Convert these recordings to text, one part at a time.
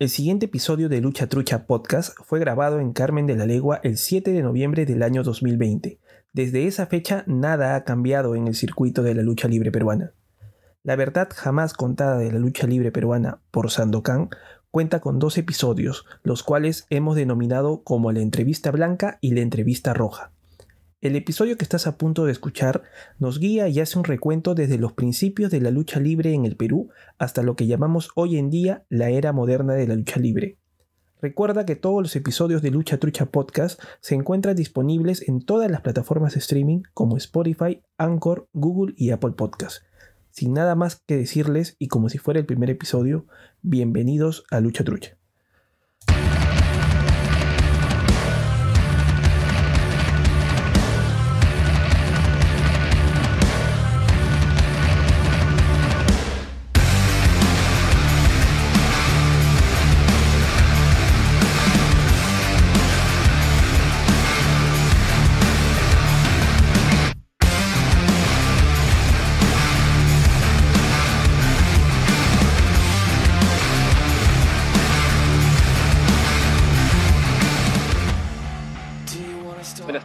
El siguiente episodio de Lucha Trucha Podcast fue grabado en Carmen de la Legua el 7 de noviembre del año 2020. Desde esa fecha nada ha cambiado en el circuito de la lucha libre peruana. La verdad jamás contada de la lucha libre peruana por Sandokan cuenta con dos episodios, los cuales hemos denominado como la entrevista blanca y la entrevista roja. El episodio que estás a punto de escuchar nos guía y hace un recuento desde los principios de la lucha libre en el Perú hasta lo que llamamos hoy en día la era moderna de la lucha libre. Recuerda que todos los episodios de Lucha Trucha Podcast se encuentran disponibles en todas las plataformas de streaming como Spotify, Anchor, Google y Apple Podcast. Sin nada más que decirles y como si fuera el primer episodio, bienvenidos a Lucha Trucha.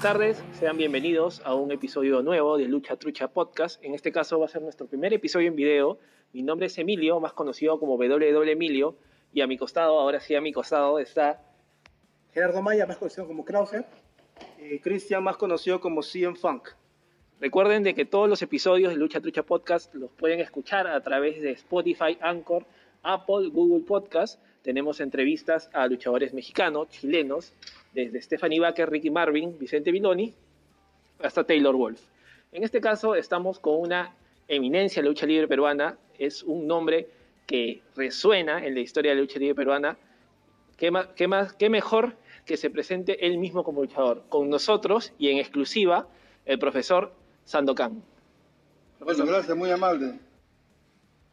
Tardes, sean bienvenidos a un episodio nuevo de Lucha Trucha Podcast. En este caso va a ser nuestro primer episodio en video. Mi nombre es Emilio, más conocido como WW Emilio, y a mi costado, ahora sí a mi costado, está Gerardo Maya, más conocido como Krauser, y Cristian, más conocido como CM Funk. Recuerden de que todos los episodios de Lucha Trucha Podcast los pueden escuchar a través de Spotify, Anchor, Apple, Google Podcast. Tenemos entrevistas a luchadores mexicanos, chilenos, desde Stephanie Baker, Ricky Marvin, Vicente Viloni, hasta Taylor Wolf. En este caso estamos con una eminencia de la lucha libre peruana, es un nombre que resuena en la historia de la lucha libre peruana. ¿Qué, más, qué, más, qué mejor que se presente él mismo como luchador? Con nosotros y en exclusiva el profesor Sandokan. Bueno, gracias, muy amable.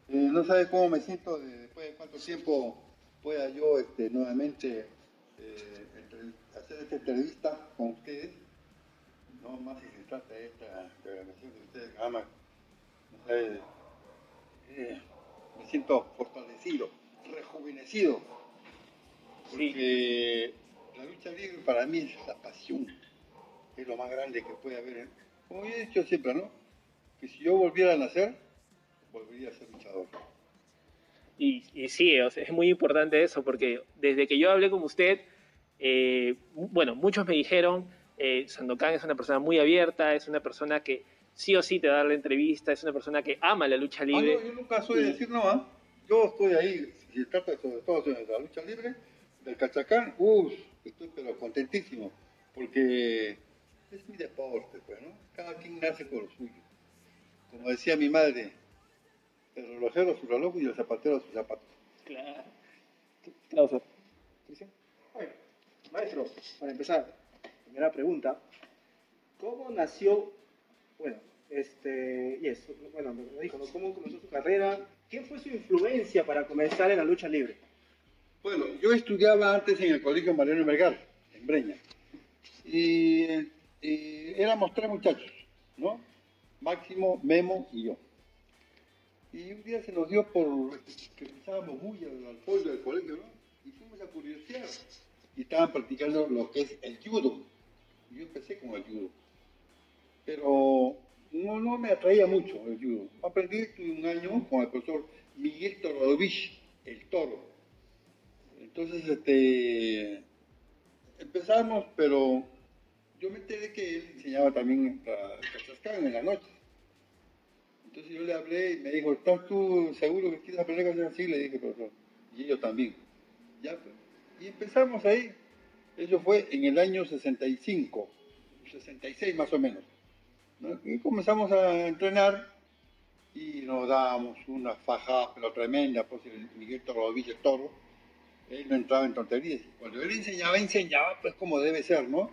Eh, no sabes cómo me siento de, después de cuánto tiempo pueda yo este, nuevamente eh, esta entrevista con ustedes, no más si se trata de esta programación que ustedes aman. Sabes, eh, me siento fortalecido, rejuvenecido, porque la lucha libre para mí es la pasión, es lo más grande que puede haber. Como yo he dicho siempre, ¿no? Que si yo volviera a nacer, volvería a ser luchador. Y, y sí, es muy importante eso, porque desde que yo hablé con usted, eh, bueno, muchos me dijeron, eh, Sandokan es una persona muy abierta, es una persona que sí o sí te da la entrevista, es una persona que ama la lucha libre. Ah, no, yo nunca soy de decir no, ¿ah? yo estoy ahí, si se trata sobre todo de la lucha libre, del Cachacán, uff, estoy pero contentísimo, porque es mi deporte, pues, ¿no? Cada quien nace con lo suyo. Como decía mi madre, el relojero su reloj y el zapatero su zapato. Claro. Claro, ¿Sí? Maestro, para empezar, primera pregunta. ¿Cómo nació, bueno, este, y eso, bueno, me dijo, ¿no? ¿cómo comenzó su carrera? ¿Quién fue su influencia para comenzar en la lucha libre? Bueno, yo estudiaba antes en el Colegio Mariano Vergara, en Breña. Y, éramos tres muchachos, ¿no? Máximo, Memo y yo. Y un día se nos dio por que pensábamos muy al pollo del colegio, ¿no? Y fuimos a curiosear. Y estaban practicando lo que es el judo. Yo empecé con el judo. Pero no, no me atraía mucho el judo. Aprendí un año con el profesor Miguel Torodovich, el toro. Entonces, este, empezamos, pero yo me enteré que él enseñaba también a Cachascán en la noche. Entonces yo le hablé y me dijo, ¿estás tú seguro que quieres aprender hacer así? Le dije, profesor. Y ellos también. Ya, pues. Y empezamos ahí. Eso fue en el año 65, 66 más o menos. ¿no? Y comenzamos a entrenar y nos dábamos una faja, pero tremenda, pues el Miguel Torodovich, el toro, él no entraba en tonterías. Cuando él enseñaba, enseñaba pues como debe ser, ¿no?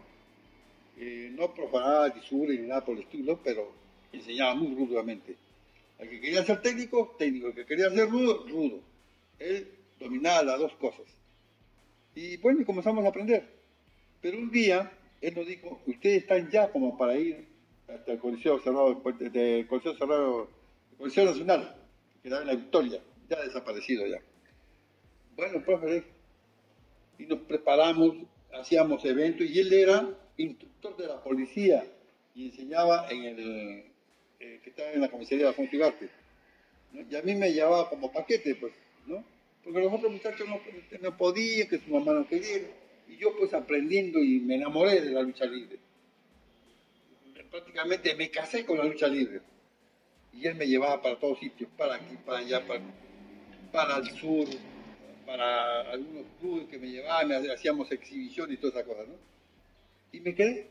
Eh, no profanaba lisura ni nada por el estilo, pero enseñaba muy rudamente. El que quería ser técnico, técnico. El que quería ser rudo, rudo. Él dominaba las dos cosas. Y bueno, comenzamos a aprender. Pero un día, él nos dijo, ustedes están ya como para ir hasta el Coliseo Cerrado, del Coliseo Cerrado, el Nacional, que da en la Victoria, ya desaparecido ya. Bueno, profe, y nos preparamos, hacíamos eventos y él era instructor de la policía y enseñaba en el eh, que estaba en la comisaría de Afonso Ugarte. ¿no? Y a mí me llevaba como paquete, pues, ¿no? Porque los otros muchachos no, podían, que su mamá no quería. Y yo pues aprendiendo y me enamoré de la lucha libre. Prácticamente me casé con la lucha libre. Y él me llevaba para todos sitios, para aquí, para allá, para, para el sur, para algunos clubes que me llevaban, hacíamos exhibiciones y todas esas cosas, ¿no? Y me quedé,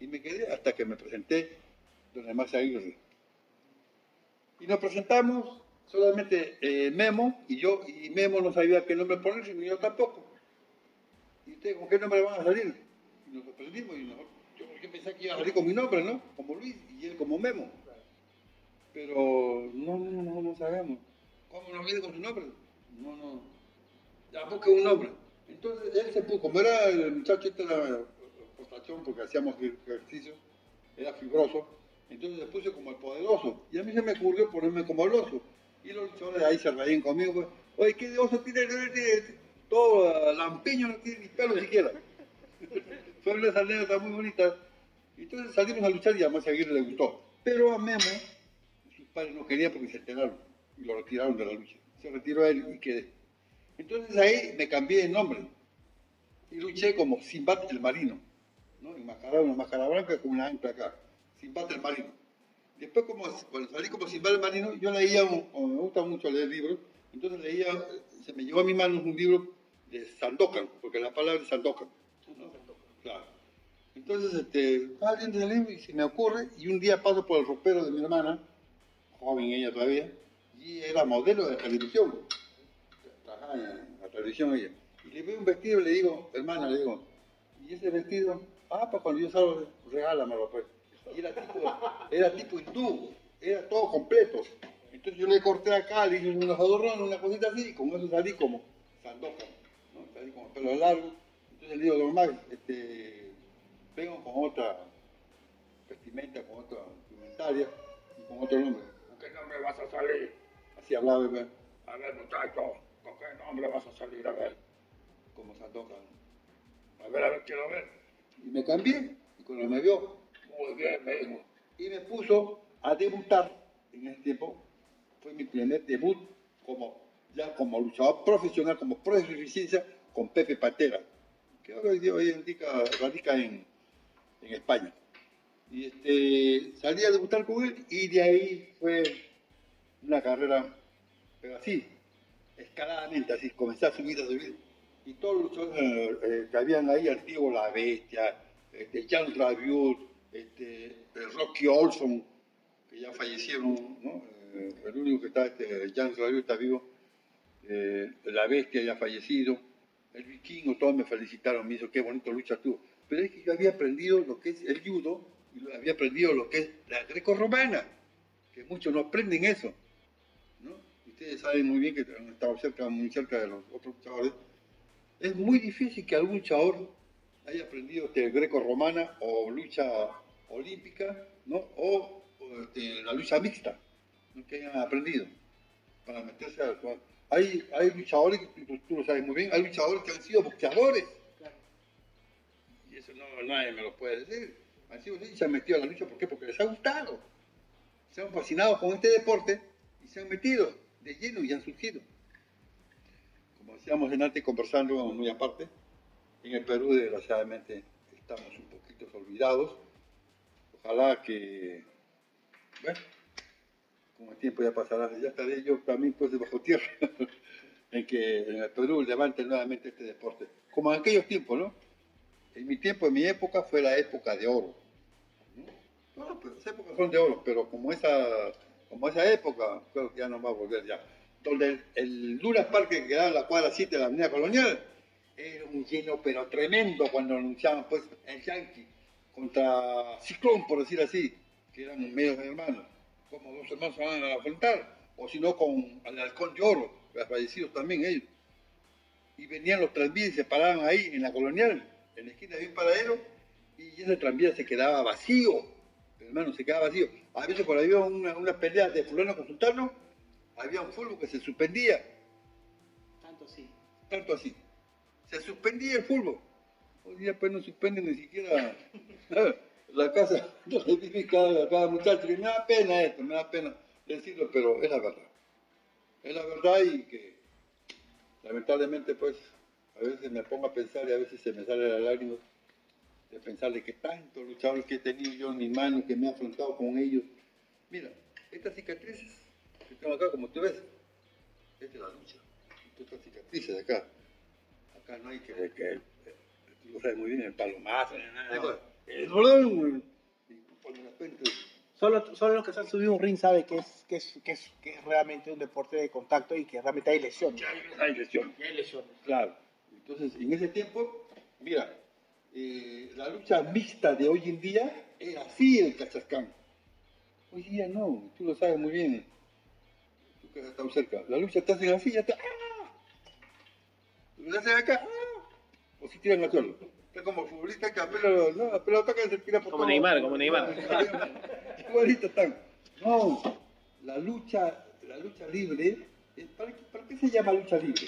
y me quedé hasta que me presenté más Aguirre. Y nos presentamos solamente eh, Memo y yo, y Memo no sabía qué nombre ponerse, ni yo tampoco. ¿Y ustedes con qué nombre van a salir? Y nos sorprendimos, y nosotros, yo, yo pensé que iba a salir con mi nombre, ¿no? Como Luis, y él como Memo. Pero no, no, no, no sabemos. ¿Cómo nos viene con su nombre? No, no. Busque un nombre. Entonces él se puso, como era el muchacho este de la postación, porque hacíamos ejercicio, era fibroso, entonces le puse como el poderoso. Y a mí se me ocurrió ponerme como el oso. Y los luchadores ahí se reían conmigo. Pues, Oye, ¿qué de oso tiene? Todo lampiño, no tiene ni pelo siquiera. Fue una anécdota muy bonita. Entonces salimos a luchar y a Más Aguirre le gustó. Pero a Memo, sus padres no querían porque se enteraron y lo retiraron de la lucha. Se retiró él y quedé. Entonces ahí me cambié de nombre y luché como Simbat el Marino, ¿no? enmascarado una máscara blanca con una ancla acá, Simbat el Marino. Después, como, cuando salí como el Marino, yo leía, me gusta mucho leer libros, entonces leía, se me llevó a mi mano un libro de Sandokan, porque la palabra es Sandokan. Entonces, este, estaba leyendo el libro y se me ocurre, y un día paso por el ropero de mi hermana, joven ella todavía, y era modelo de televisión. Trabajaba en la televisión ella. Y le veo un vestido y le digo, hermana, le digo, ¿y ese vestido? Ah, pues cuando yo salgo, regálamelo pues. Y era tipo, era tipo hindú, era todo completo. Entonces yo le corté acá, le hice unos adornos, una cosita así, y con eso salí como sandoka, ¿no? Salí el pelo largo. Entonces le digo, don Max, este, vengo con otra vestimenta, con otra indumentaria y con otro nombre. ¿Con qué nombre vas a salir? Así hablaba, ¿verdad? A ver, muchacho, ¿con qué nombre vas a salir? A ver, como Sandoka. A ver, a ver, quiero ver. Y me cambié, y cuando me vio, muy bien, me dijo. Y me puso a debutar en ese tiempo. Fue mi primer debut como, ya como luchador profesional, como pro de eficiencia, con Pepe Patera, que ahora hoy día día radica en, en España. Y este, salí a debutar con él y de ahí fue una carrera, pero así, escaladamente, así, comencé a subir, a subir. Y todos los luchadores eh, que habían ahí, antiguo La Bestia, este, Jan Rabiot, este, Rocky Olson, que ya fallecieron. Eh, el único que está, este, Jan Rabiot está vivo, eh, La Bestia ya fallecido, el vikingo, todos me felicitaron, me hizo qué bonito lucha tuvo. Pero es que yo había aprendido lo que es el judo y había aprendido lo que es la greco-romana, que muchos no aprenden eso. ¿no? Ustedes saben muy bien que han estado cerca, muy cerca de los otros luchadores. Es muy difícil que algún luchador haya aprendido este, greco-romana o lucha olímpica, ¿no? o, este, la lucha mixta, ¿no? que hayan aprendido para meterse a... Hay, hay luchadores, tú, tú, lo sabes muy bien, hay luchadores que han sido boxeadores. Claro. Y eso no, nadie me lo puede decir. Han sido y se han metido a la lucha, ¿por qué? Porque les ha gustado. Se han fascinado con este deporte y se han metido de lleno y han surgido. Como decíamos en antes, conversando muy aparte, en el Perú desgraciadamente estamos un poquito olvidados. Ojalá que, bueno, con el tiempo ya pasará, ya estaré yo también pues bajo tierra, en que en el Perú levante nuevamente este deporte. Como en aquellos tiempos, ¿no? En mi tiempo, en mi época, fue la época de oro. ¿no? Bueno, pues las épocas son de oro, pero como esa, como esa época, creo que ya no va a volver ya. Donde el, el Park que quedaba en la cuadra 7 de la Avenida Colonial, era un lleno pero tremendo cuando anunciaban pues el Yankee contra Ciclón, por decir así, que eran medios hermanos, como dos hermanos se van a afrontar, o si no con el Halcón de Oro, fallecidos también ellos. Y venían los tranvías y se paraban ahí en la colonial, en la esquina de un paradero, y ese tranvía se quedaba vacío, hermano, se quedaba vacío. A veces cuando había una, una pelea de fulano con sultano, había un fútbol que se suspendía, Tanto sí. tanto así. Se suspendía el fútbol. Hoy día pues no suspenden ni siquiera la casa de cada, cada muchacho. Y me da pena esto, me da pena decirlo, pero es la verdad. Es la verdad y que lamentablemente pues a veces me pongo a pensar y a veces se me sale la lágrima de pensar de que tantos luchadores que he tenido yo en mis manos, que me he afrontado con ellos. Mira, estas cicatrices que tengo acá, como tú ves, esta es la lucha. Estas cicatrices de acá. Acá no hay que, que tú lo sabes muy bien, el palomazo, nada. El dolor, y de repente Solo, solo los que se han subido un ring saben que es, que, es, que, es, que es realmente un deporte de contacto y que realmente hay lesiones. hay lesiones. hay lesiones. Claro. Entonces, en ese tiempo, mira, eh, la lucha mixta de hoy en día era así el cachascán. Hoy día no, tú lo sabes muy bien. Tú que has estado cerca. La lucha te hacen así, ya te. ¡Ah! Hacen acá, ¡ah! o si tiran al suelo. Es como futbolista que apenas, no, apenas toca se tira por Como todo. Neymar, como Neymar. Igualito están. No, la lucha, la lucha libre, eh, ¿para qué, para qué se llama lucha libre?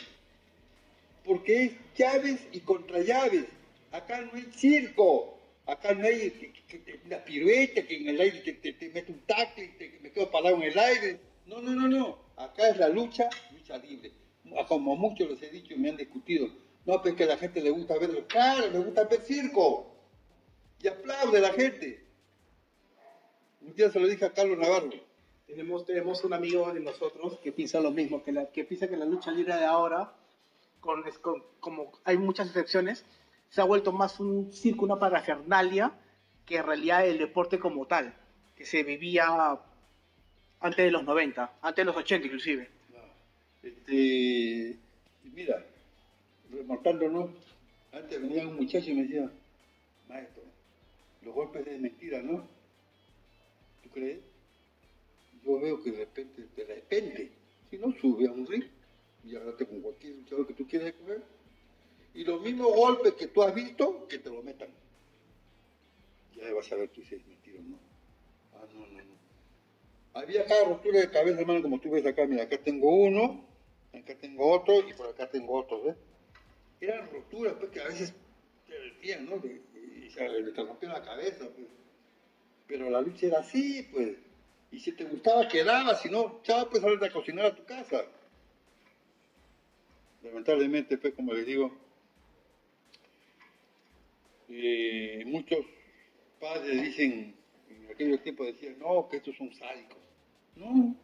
Porque es llaves y contra llaves. Acá no hay circo. Acá no hay que, que, que- una pirueta que en el aire te, te, te mete un tackle y te- me quedo parado en el aire. No, no, no, no. Acá es la lucha, lucha libre. Como muchos les he dicho me han discutido. No, pues que a la gente le gusta verlo. Claro, le gusta ver circo. Y aplaude la gente. Un día se lo dije a Carlos Navarro. Tenemos, tenemos un amigo de nosotros que piensa lo mismo, que, la, que piensa que la lucha libre de ahora, con, con- como hay muchas excepciones, se ha vuelto más un circo, una parafernalia, que en realidad el deporte como tal, que se vivía antes de los 90, antes de los 80 inclusive. Este, mira, remontándonos, antes venía un muchacho y me decía, maestro, los golpes es mentira, ¿no? ¿Tú crees? Yo veo que de repente, de repente, si no sube a un ring y agarrate con cualquier luchador que tú quieras coger, y los mismos golpes que tú has visto, que te lo metan. Ya vas a ver tú si es mentira o no. Ah, no, no, no. Había cada rotura de cabeza, hermano, como tú ves acá. Mira, acá tengo uno, acá tengo otro y por acá tengo otro, ¿ves? Eran roturas, pues, que a veces te decían, ¿no? Y se le te rompía la cabeza, pues. Pero la lucha era así, pues. Y si te gustaba, quedaba, si no, chao, pues, a cocinar a tu casa. Lamentablemente, pues, como les digo, eh, muchos padres dicen, en aquellos tiempos decían, no, que estos son sádicos. No,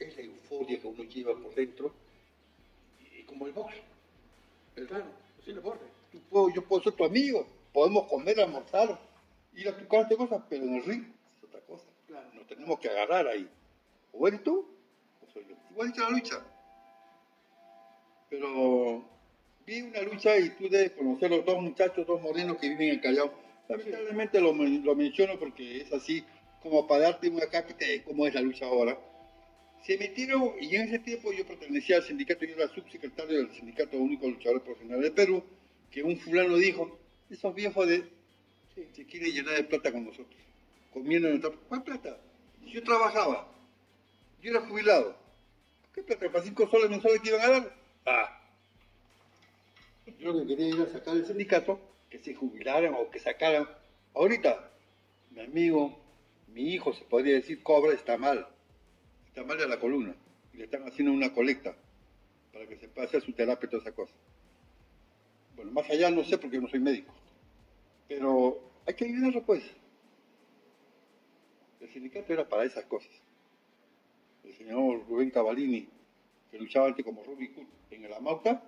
es la euforia que uno lleva por dentro, y como el box, el raro, es el deporte. Yo puedo ser tu amigo, podemos comer, almorzar, ir a tu casa, de cosas, pero en el ring es otra cosa. Nos tenemos que agarrar ahí. O eres tú, o soy yo. Igualito la lucha. Pero vi una lucha y tú debes conocer los dos muchachos, dos morenos que viven en Callao. Lamentablemente lo, men- lo menciono porque es así como para darte una cápita de cómo es la lucha ahora. Se metieron, y en ese tiempo yo pertenecía al sindicato, yo era subsecretario del Sindicato Único de Luchadores Profesionales de Perú, que un fulano dijo, esos viejos de, se quieren llenar de plata con nosotros, comiendo nuestra... ¿Cuál plata? Yo trabajaba, yo era jubilado. ¿Qué plata? ¿Para cinco soles mensuales que iban a dar? Ah, yo lo que quería era sacar el sindicato, que se jubilaran o que sacaran. Ahorita, mi amigo, mi hijo, se podría decir, cobra, está mal. Está mal de la columna. Y le están haciendo una colecta para que se pueda hacer su terapia y toda esa cosa. Bueno, más allá no sé porque no soy médico. Pero hay que ayudarlo, pues. El sindicato era para esas cosas. El señor Rubén Cavalini, que luchaba antes como Robin Hood en el Amauta,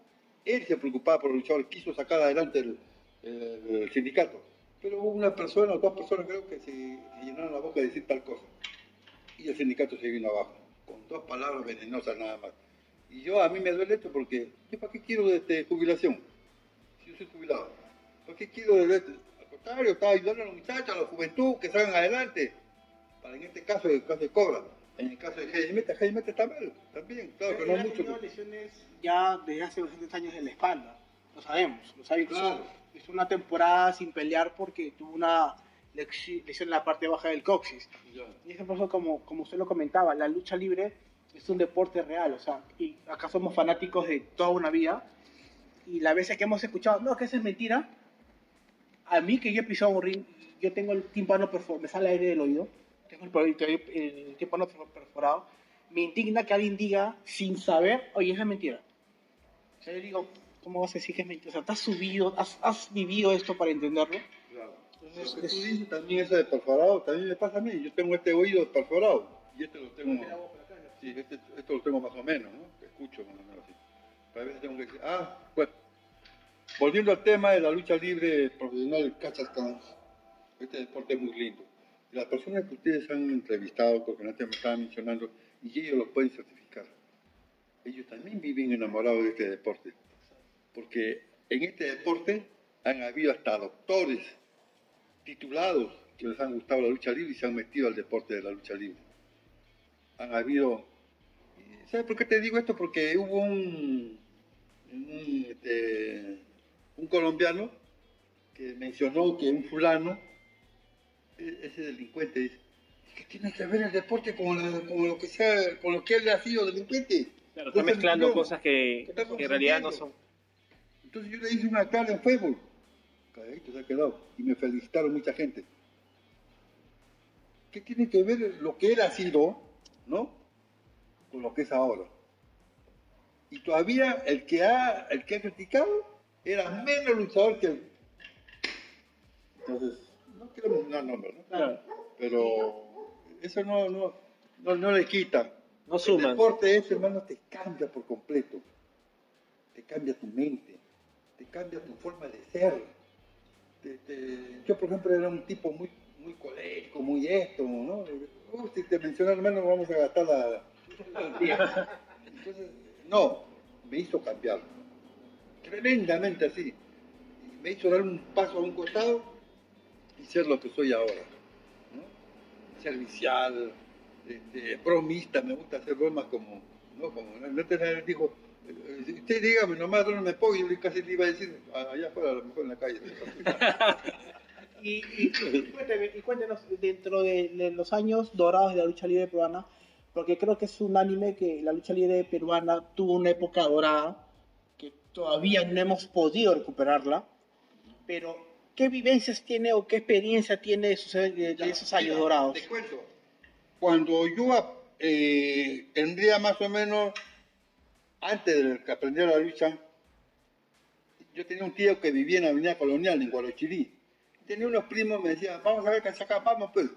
él se preocupaba por los luchadores, quiso sacar adelante el, el- el sindicato. Pero hubo una persona o dos personas creo que se, se llenaron la boca de decir tal cosa. Y el sindicato se vino abajo, con dos palabras venenosas nada más. Y yo a mí me duele esto porque, ¿yo para qué quiero este, jubilación? Si yo soy jubilado. ¿Para qué quiero de esto? Al contrario, estaba ayudando a los muchachos, a la juventud, que salgan adelante. Para en este caso, en el caso de Cobra. En el caso de Jaime Meta, Jaime Meta está mal, también, claro, que no Él ha mucho. lesiones ya desde hace bastantes años en la espalda. Lo sabemos, lo sabemos. Claro. Es una temporada sin pelear porque tuvo una lesión en la parte baja del coxis. Y eso eso, como, como usted lo comentaba, la lucha libre es un deporte real. O sea, y acá somos fanáticos de toda una vida. y las veces que hemos escuchado, no, que eso es mentira, a mí que yo he pisado un ring, yo tengo el tímpano perforado, me sale aire del oído, tengo el, el, el tímpano perforado, me indigna que alguien diga sin saber, oye, eso es mentira. O sea, yo digo, ¿cómo vas a decir que es mentira? O sea, ¿te has subido, has, has vivido esto para entenderlo? Lo que tú es- dices también eso de perforado, también me pasa a mí. Yo tengo este oído perforado y este lo tengo. Sí, este, esto lo tengo más o menos, ¿no? Te escucho más o menos así. Pero a veces tengo que decir, ah, bueno. Volviendo al tema de la lucha libre profesional Cachascán, este deporte es muy lindo. Las personas que ustedes han entrevistado, porque antes me estaban mencionando, y ellos lo pueden certificar. Ellos también viven enamorados de este deporte. Porque en este deporte han habido hasta doctores titulados que les han gustado la lucha libre y se han metido al deporte de la lucha libre. Han habido... ¿Sabes por qué te digo esto? Porque hubo un, un, este, un colombiano que mencionó que un fulano, e- ese delincuente, dice, ¿qué tiene que ver el deporte con, la- con lo que sea, con lo que él ha sido delincuente? Claro, está mezclando cosas que, ¿qué está que en realidad no son. Entonces yo le hice una cara en Facebook. Se ha quedado. Y me felicitaron mucha gente. ¿Qué tiene que ver lo que él ha sido, ¿no? Con lo que es ahora? Y todavía el que ha, el que ha criticado era menos luchador que él. Entonces, no quiero mencionar nombres, ¿no? Claro. Pero eso no, no, no, no le quita. No El suman. deporte ese, hermano, te cambia por completo. Te cambia tu mente, te cambia tu forma de ser. Te- te- Yo, por ejemplo, era un tipo muy, muy colérico, muy esto, ¿no? Uh, si te mencionas, hermano, vamos a gastar la... Entonces, no, me hizo cambiar. Tremendamente así. Me hizo dar un paso a un costado y ser lo que soy ahora. ¿no? Servicial, este, bromista, me gusta hacer bromas como, ¿no? Como, no te dijo, usted dígame nomás dónde me pongo, yo casi le iba a decir, "A- allá afuera, a lo mejor en la calle. Y, y, y cuéntenos, dentro de, de los años dorados de la lucha libre peruana, porque creo que es unánime que la lucha libre peruana tuvo una época dorada, que todavía no hemos podido recuperarla, pero ¿qué vivencias tiene o qué experiencia tiene de esos, de- de esos años dorados? Te cuento, cuando yo eh, tendría más o menos, antes de que aprendiera la lucha, yo tenía un tío que vivía en la Avenida Colonial, en Guarochirí. Tenía unos primos, me decían, vamos a ver qué saca, vamos pues.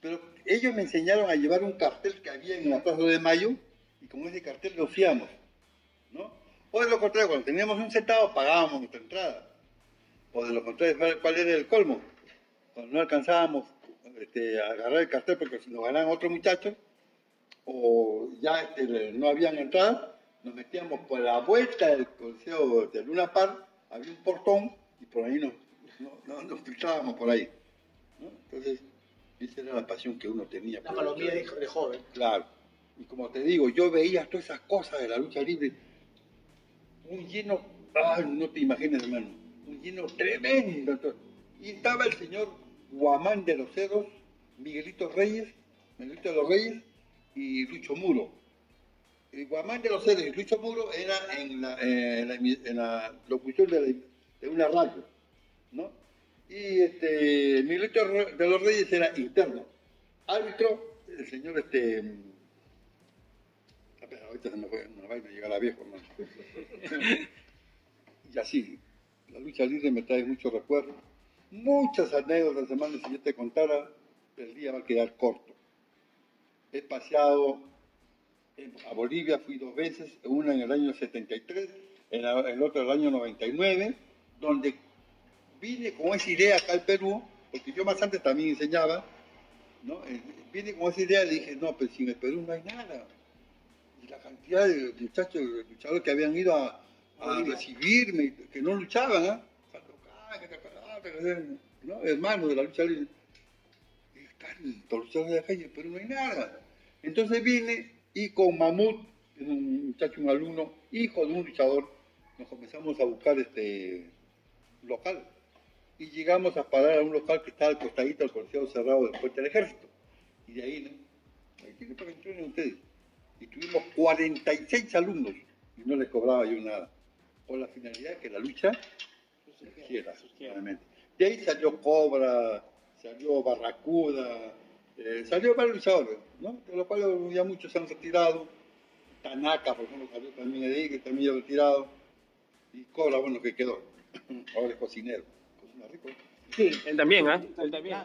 Pero ellos me enseñaron a llevar un cartel que había en la Plaza de Mayo, y con ese cartel lo fiamos, ¿no? O de lo contrario, cuando teníamos un centavo, pagábamos nuestra entrada. O de lo contrario, ¿cuál- ¿cuál era el colmo? Cuando no alcanzábamos este, a agarrar el cartel porque nos ganaban otros muchachos, o ya este, no habían entrada, nos metíamos por la vuelta del Coliseo de Luna Par, había un portón y por ahí nos, no- no- nos filtrábamos por ahí. ¿no? Entonces, esa era la pasión que uno tenía. La el- de, de joven. Claro. Y como te digo, yo veía todas esas cosas de la lucha libre, un lleno, ay, no te imaginas, hermano, un lleno tremendo. Y estaba el señor Guamán de los Ceros, Miguelito Reyes, Miguelito de los Reyes y Lucho Muro. Guamán de los Ceros y Lucho Muro era en la, eh, en la, locución de, la- de una radio, ¿no? Y este, Miguelito de los Reyes era interno. Árbitro, el señor este. ver, Ahorita se me fue una vaina, llegar a viejo, hermano. y así, la lucha libre me trae muchos recuerdos, muchas anécdotas, hermano, si yo te contara, el día va a quedar corto. He paseado a Bolivia, fui dos veces, una en el año 73, en la- el otro en el año 99, donde vine con esa idea acá al Perú, porque yo más antes también enseñaba, ¿no? Eh, Vine con esa idea y dije, no, pues sin el Perú no hay nada. Y la cantidad de muchachos, de luchadores que habían ido a, recibirme, que no luchaban, ¿ah? ¿no? Hermanos de la lucha libre. Y tantos luchadores de la calle, pero no hay nada. Entonces vine y con Mamut, un muchacho, un alumno, hijo de un luchador, nos comenzamos a buscar este local. Y llegamos a parar a un local que está al costadito del Coliseo Cerrado del Puente del Ejército. Y de ahí, ¿no? Ahí tiene para que entrenen ustedes. Y tuvimos 46 alumnos y no les cobraba yo nada. con la finalidad que la lucha surgiera. De ahí salió Cobra, salió Barracuda, eh, salió varios luchadores, ¿no? de los cuales ya muchos se han retirado. Tanaka, por ejemplo, salió también de ahí, que también ha retirado. Y Cobra, bueno, que quedó. Ahora es cocinero. Cocina rico. Sí, él también, ¿ah? Él también.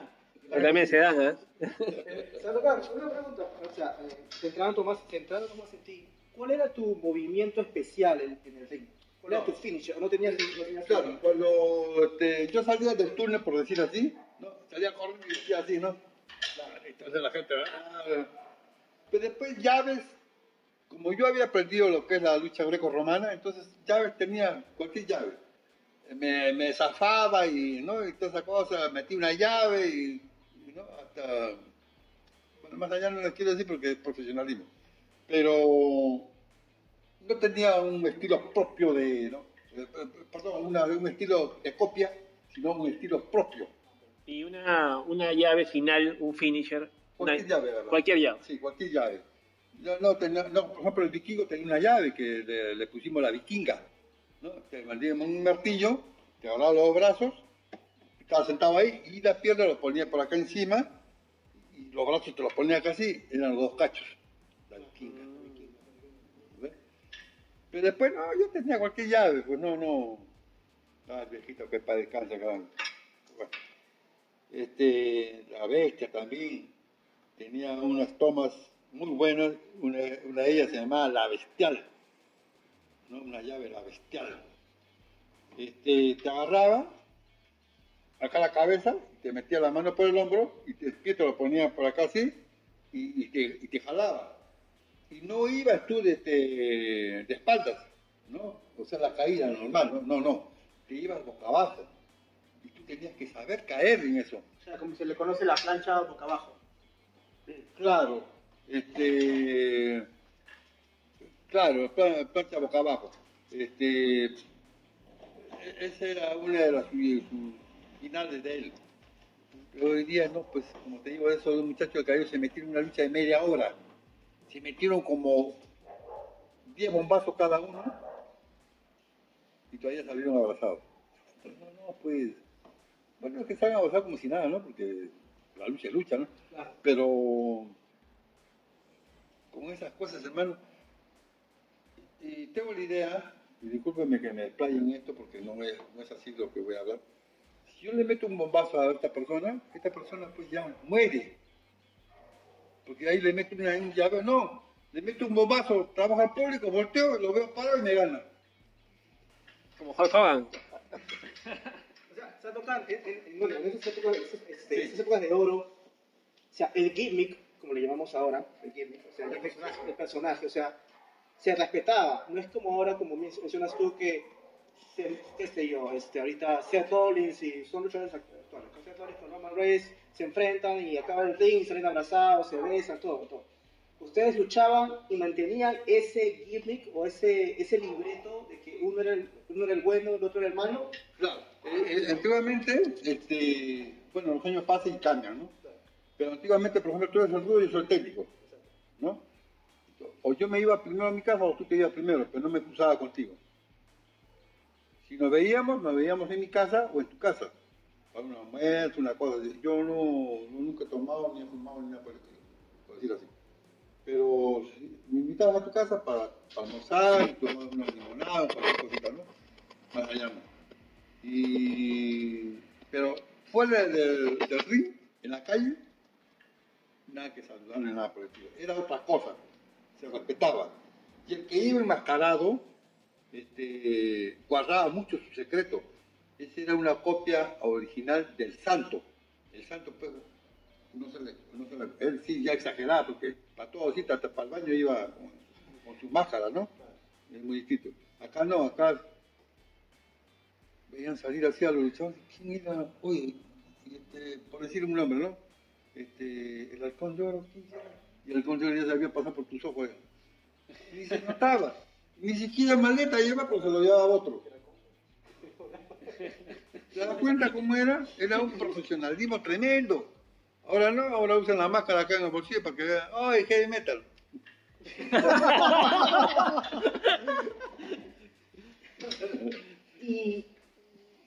Él también se da, ¿eh? eh Santo Carlos, una pregunta, o sea, eh, centrándonos, más, centrándonos más en ti, ¿cuál era tu movimiento especial en, en el ring? ¿Cuál era tu finisher? ¿No tenías, no tenías Claro, cuando este, yo salía del túnel, por decir así, ¿no? salía corriendo y decía así, ¿no? Entonces la gente, ah, pero después llaves, como yo había aprendido lo que es la lucha greco-romana, entonces llaves tenía cualquier llave. Me, me zafaba y, ¿no? y toda esa cosa, metí una llave y, ¿no? hasta, bueno, más allá no les quiero decir porque es profesionalismo, pero no tenía un estilo propio de, ¿no? Eh, eh, perdón, un estilo de copia, sino un estilo propio. Y una, una llave final, un finisher. Cualquier llave, ¿verdad? Cualquier llave. Sí, cualquier llave. No, no, no, por ejemplo, el vikingo tenía una llave que le, pusimos la vikinga. ¿no? Te mandíamos un martillo, te agarraba los brazos, estaba sentado ahí y las piernas los ponía por acá encima y los brazos te los ponía acá así, eran los dos cachos. La vikinga. Pero después, no, yo tenía cualquier llave, pues no, no. Ah, viejito que para descansa, Bueno. Este, la bestia también tenía unas tomas muy buenas. Una, de ellas se llamaba La Bestial. ¿no? Una llave, La Bestial. Este, te agarraba acá la cabeza, te metía la mano por el hombro y te, te lo ponía por acá así y, te, y te jalaba y no ibas tú de, de, espaldas, ¿no? O sea, la caída normal, no, no, no, te ibas boca abajo. Tenías que saber caer en eso. O sea, como se le conoce la plancha boca abajo. Claro, este, claro, plancha boca abajo. Este, esa era una de las finales de él. Hoy día no, pues como te digo, esos muchachos que cayó se metieron en una lucha de media hora se metieron como 10 bombazos cada uno y todavía salieron abrazados. No, no, pues. Bueno, es que salgan abrazados como si nada, ¿no? Porque la lucha es lucha, ¿no? Pero con esas cosas, hermano. Y tengo la idea, y discúlpenme que me explaye en esto porque no es, no es así lo que voy a hablar. Si yo le meto un bombazo a esta persona, esta persona pues ya muere porque ahí le meto una, llave, no, le meto un bombazo, trabajo al público, volteo, lo veo parado y me gana. Como Hulk sea, Santo Khan, en, en, en, esas, épocas, este, esas épocas de oro, o sea, el gimmick, como le llamamos ahora, el gimmick, o sea, el, personaje, el personaje, o sea, se respetaba. No es como ahora, como mencionas tú, que, qué sé yo, este, ahorita Seth Rollins y son luchadores actuales. Seth Rollins con Roman Reigns se enfrentan y acaban el ring, salen abrazados, se besan, todo, todo. Ustedes luchaban y mantenían ese gimmick o ese, ese libreto de que uno era, el, uno era el bueno, el otro era el malo. Claro, eh, eh, antiguamente, este, bueno, los años pasan y cambian, ¿no? Pero antiguamente, por ejemplo, tú eres el rudo y yo soy el técnico, ¿no? O yo me iba primero a mi casa o tú te ibas primero, pero no me cruzaba contigo. Si nos veíamos, nos veíamos en mi casa o en tu casa para una almuerzo, una cosa. Yo no, nunca he tomado ni he fumado ni nada por, por decirlo así. Pero me invitabas a tu casa para, para almorzar, tomar una limonada, cualquier cosita, ¿no? Más allá Y, pero fuera del, del ring, en la calle, nada que saludar ni nada por el estilo. Era otra cosa, se respetaba. Y el que iba enmascarado, este, guardaba mucho su secreto esa era una copia original del santo. El santo, pues, no se le, no se le, él sí ya exageraba, porque para todo sí, hasta para el baño iba con, su máscara, ¿no? Es muy distinto. Acá no, acá veían salir así los luchadores. ¿Quién era? Uy, este, por decir un nombre, ¿no? Este, el halcón de oro, ¿quién era? Y el halcón de oro ya se había pasado por tus ojos. Y se notaba. Ni siquiera maleta lleva, porque se lo llevaba otro. ¿Te das cuenta cómo era? Era un profesionalismo tremendo. Ahora no, ahora usan la máscara acá en el bolsillo para que vean, ¡ay, heavy metal!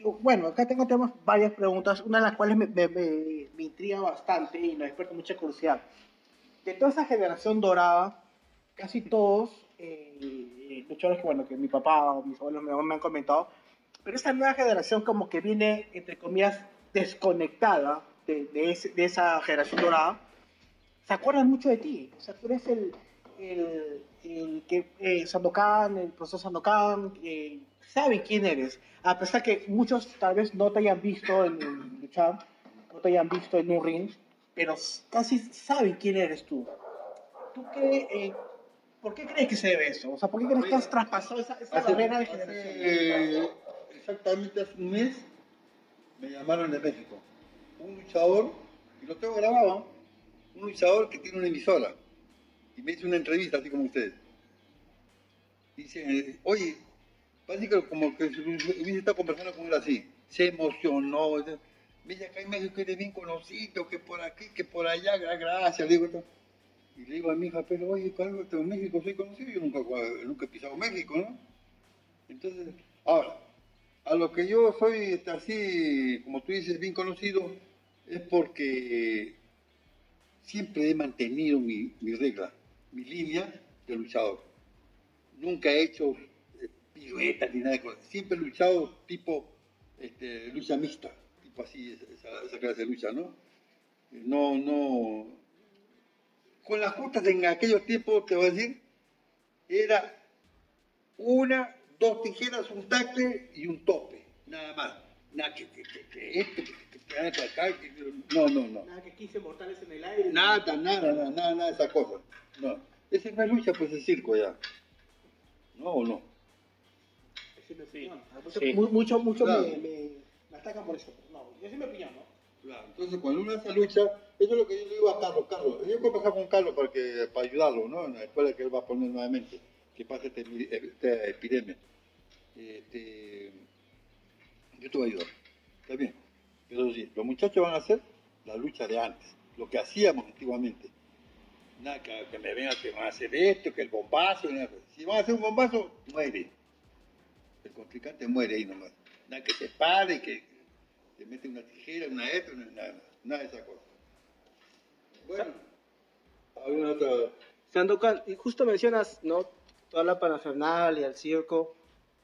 bueno, acá tengo tenemos varias preguntas, una de las cuales me, me, me, me intriga bastante y nos despierta mucha curiosidad. De toda esa generación dorada, casi todos, eh, luchadores que, bueno, que mi papá o mis abuelos me, han comentado, pero esta nueva generación como que viene, entre comillas, desconectada de, de, ese- de esa generación dorada, se acuerdan mucho de ti. O sea, tú eres el, el, el que eh, Sandokan, el profesor Sandokan, eh, saben quién eres. A pesar que muchos tal vez no te hayan visto en, luchar, no te hayan visto en un ring, pero casi saben quién eres tú. ¿Tú qué, eh, ¿Por qué crees que se debe eso? O sea, ¿por qué crees que has traspasado esa, esa Hace- barrera de generación? eh, exactamente hace un mes me llamaron de México. Un luchador, y lo tengo grabado, un luchador que tiene una emisora. Y me hizo una entrevista, así como ustedes. Dice, oye, parece que como que hubiese estado conversando con él así. Se emocionó. Mira, acá en México eres bien conocido, que por aquí, que por allá, gra- gracias. Le digo, esto. y le digo a mi hija, pero oye, claro, en México soy conocido, yo nunca, nunca he pisado México, ¿no? Entonces, ahora, a lo que yo soy este, así, como tú dices, bien conocido, es porque siempre he mantenido mi, mi regla, mi línea de luchador. Nunca he hecho piruetas ni nada de cosas. Siempre he luchado tipo este, lucha mixta, tipo así, esa, esa clase de lucha, ¿no? No, no. Con las justas en aquellos tiempos, te voy a decir, era una, dos tijeras, un tacle y un tope, nada más. Nada que, que, que, que esto, que, para acá, que- no, no, no. Nada, que 15 mortales en el aire. Nada, nada, nada, nada, nada de esas cosas. No. Esa es una lucha, pues es circo ya. ¿No o no? Sí. opinión. Sí. Mucho, mucho Claro. me, me, me atacan por eso. No, esa es mi opinión, ¿no? Claro. Entonces, cuando uno hace lucha, eso es lo que yo le digo a Carlos. Carlos, yo voy a pasar con Carlos para, que, para ayudarlo, ¿no? En la escuela que él va a poner nuevamente, que pase este, esta epidemia. Este, yo te voy a ayudar. Está bien. Pero sí, los muchachos van a hacer la lucha de antes, lo que hacíamos antiguamente. Nada, que, que me vengan que van a hacer esto, que el bombazo. nada. Si van a hacer un bombazo, muere. El contrincante muere ahí nomás. Nada que se pare, que te mete una tijera, una esto, nada, nada de esa cosa. Bueno, ¿alguna otra? Sandokan, y justo mencionas, ¿no? Toda la parafernalia, el circo.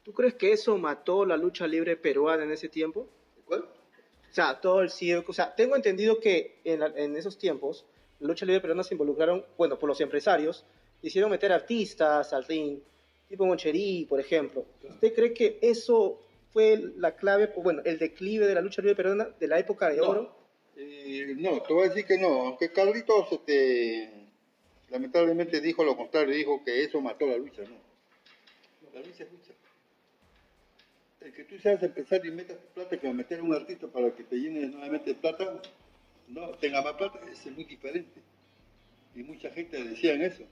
¿Tú crees que eso mató la lucha libre peruana en ese tiempo? ¿Cuál? O sea, todo el circo. O sea, tengo entendido que en, la- en esos tiempos, la lucha libre peruana se involucraron, bueno, por los empresarios, hicieron meter artistas al ring, tipo Moncherí, por ejemplo. ¿Usted cree que eso fue la clave, bueno, el declive de la lucha libre peruana de la época de No. oro? Eh, no, te voy a decir que no, aunque Carlitos este, lamentablemente dijo lo contrario, dijo que eso mató la lucha, no. La lucha es lucha. El que tú seas empresario y metas tu plata que va a meter a un artista para que te llene nuevamente de plata, no, tenga más plata, es muy diferente. Y mucha gente decían eso.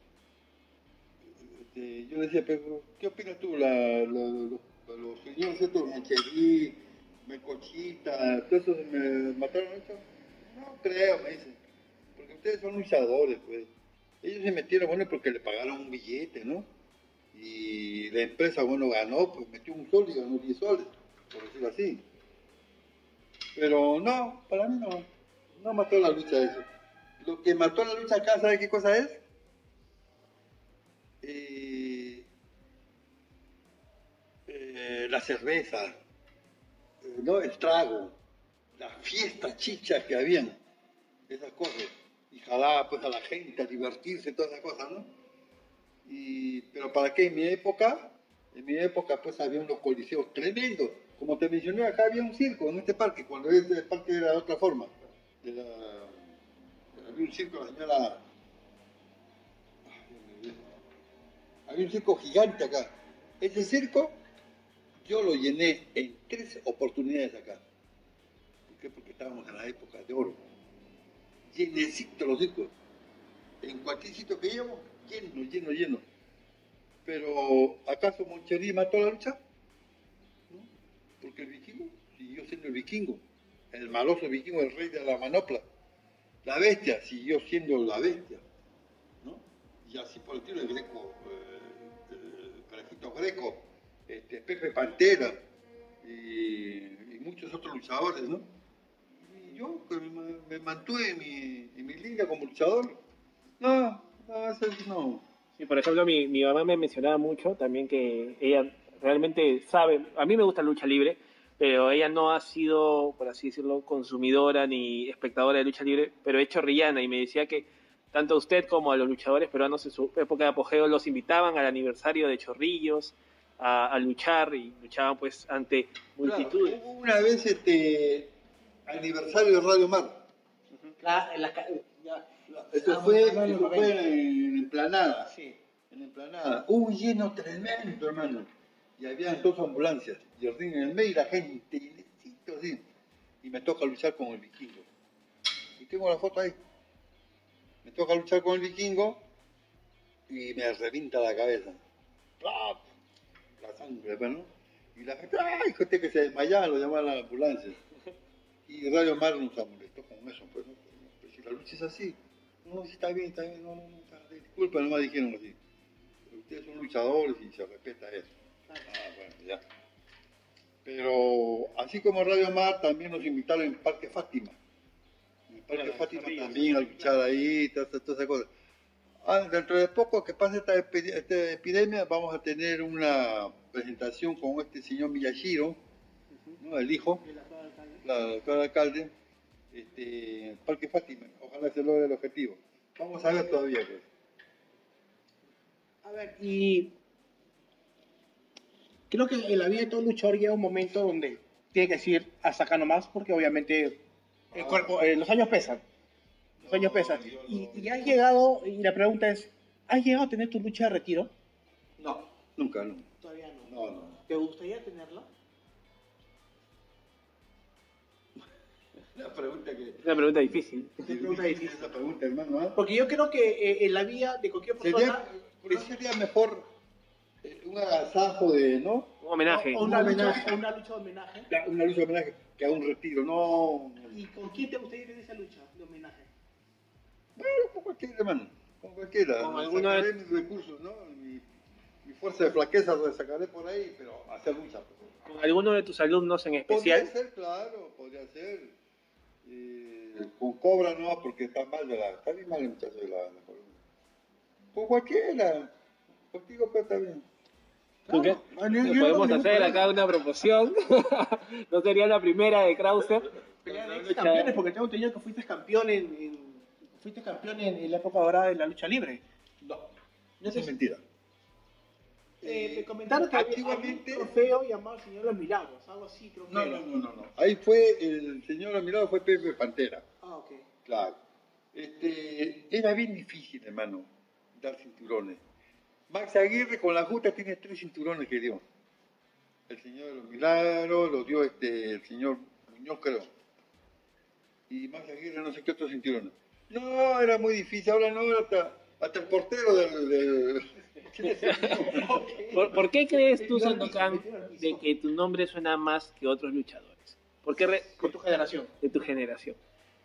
Este, yo decía, pero ¿qué opinas tú? La, la- los, los señores estos, Moncherí, Mecochita, todos esos me mataron eso. No creo, me dicen. Porque ustedes son luchadores, pues. Ellos se metieron, bueno, porque le pagaron un billete, ¿no? Y la empresa, bueno, ganó, pues metió un sol y ganó 10 soles, por decirlo así. Pero no, para mí no. No mató la lucha eso. Lo que mató la lucha acá, ¿sabe qué cosa es? Eh, la cerveza, eh, ¿no? El trago, las fiestas chichas que habían, esas cosas. Y jalaba pues a la gente a divertirse, todas esas cosas, ¿no? Y, pero para qué, en mi época, en mi época pues había unos coliseos tremendos. Como te mencioné, acá había un circo en este parque, cuando este parque era de otra forma. Había un circo, la señora... Había un circo gigante acá. Ese circo yo lo llené en tres oportunidades acá. ¿Por qué? Porque estábamos en la época de oro. Llenecito los circos. En cualquier sitio que llevo, lleno, lleno, lleno. Pero, ¿acaso Moncherí mató la lucha? ¿No? Porque el vikingo siguió siendo el vikingo. El maloso vikingo, el rey de la manopla. La bestia siguió siendo la bestia. ¿no? Y así por el estilo el greco, eh, el carajito greco, este, Pepe Pantera y, muchos otros luchadores, ¿no? Y yo pues, me, mantuve en mi, en línea como luchador. No, no, eso no. Sí, por ejemplo, mi, mi mamá me mencionaba mucho también que ella realmente sabe, a mí me gusta la lucha libre, pero ella no ha sido, por así decirlo, consumidora ni espectadora de lucha libre, pero es chorrillana y me decía que tanto a usted como a los luchadores peruanos en su época de apogeo los invitaban al aniversario de Chorrillos a, a luchar y luchaban pues ante multitudes. Claro, hubo una vez este aniversario de Radio Mar. La ya. Esto Ah, fue, esto en Emplanada. Sí. En Emplanada. Hubo un lleno tremendo, hermano. Y había dos ambulancias. Y el ring en el medio y la gente. necesito así. Y me toca luchar con el vikingo. Y tengo la foto ahí. Me toca luchar con el vikingo. Y me revienta la cabeza. ¡Plap! Sangre, pues. Y la gente, ¡ay! Gente que se desmayaba, lo llamaban a la ambulancia. Y Radio Mar nos molestó con eso, pues, ¿no? Pues si la lucha es así, no, sí está bien, está bien, no, no, no, está bien. Disculpa, nomás dijeron así. Pero ustedes son luchadores y se respeta eso. Ah, bueno, ya. Pero así como Radio Mar, también nos invitaron en Parque Fátima. En el Parque Claro, Fátima también a luchar ahí, todas todas esas cosas. Ah, dentro de poco que pase esta epidemia, vamos a tener una presentación con este señor Miyashiro, ¿no? el hijo, la doctora alcalde, este, en el Parque Fátima. Ojalá se logre el objetivo. Vamos a ver todavía. Pues. A ver, y creo que en la vida de todo luchador llega un momento donde tiene que decir hasta acá nomás, porque obviamente el Ah. cuerpo, eh, los años pesan. Los años pesan. Y, y has llegado, y la pregunta es, ¿has llegado a tener tu lucha de retiro? No, nunca, no. No. No, no. ¿Te gustaría tenerla? Una pregunta que... Una pregunta difícil. pregunta difícil. Esa pregunta, hermano. ¿ah? Porque yo creo que eh, en la vida de cualquier persona... Sería, sería mejor eh, un agasajo de, ¿no? Un homenaje. o una, Un lucha, homenaje. una lucha de homenaje. Una lucha de homenaje que a un retiro, no. ¿Y con quién te gustaría tener esa lucha de homenaje? Bueno, con cualquiera, hermano. Con cualquiera. Con Sacaré mis recursos, ¿no? Mi, mi fuerza de flaqueza la sacaré por ahí, pero hacer lucha. pues. ¿Con alguno de tus alumnos en Podría especial? ser, claro, podría ser. Eh, con Cobra no, porque está mal de la. Está bien mal el muchacho de la, la columna. Con cualquiera. Contigo, pero está bien. No Podemos hacer acá una promoción. no sería la primera de lucha- campeones, porque tengo entendido que fuiste campeón en, en- fuiste campeón en, en la época dorada de la lucha libre. No, No es mentira. Eh, me comentaron que había, había un Antiguamente- trofeo llamado Señor de los Milagros, algo así creo que No, era. no, no, no, no. Ahí fue el señor mirado fue Pepe Pantera. Ah, ok. Claro. Este, era bien difícil, hermano, dar cinturones. Max Aguirre con la justa tiene tres cinturones que dio. El señor de los milagros, lo dio este, el señor Muñoz, creo. Y Max Aguirre no sé qué otros cinturones. No, era muy difícil. Ahora no, hasta, hasta el portero del... del- ¿Por, por qué crees tú, Sandokan, de que tu nombre suena más que otros luchadores? ¿Por qué re- Con tu generación. de tu generación?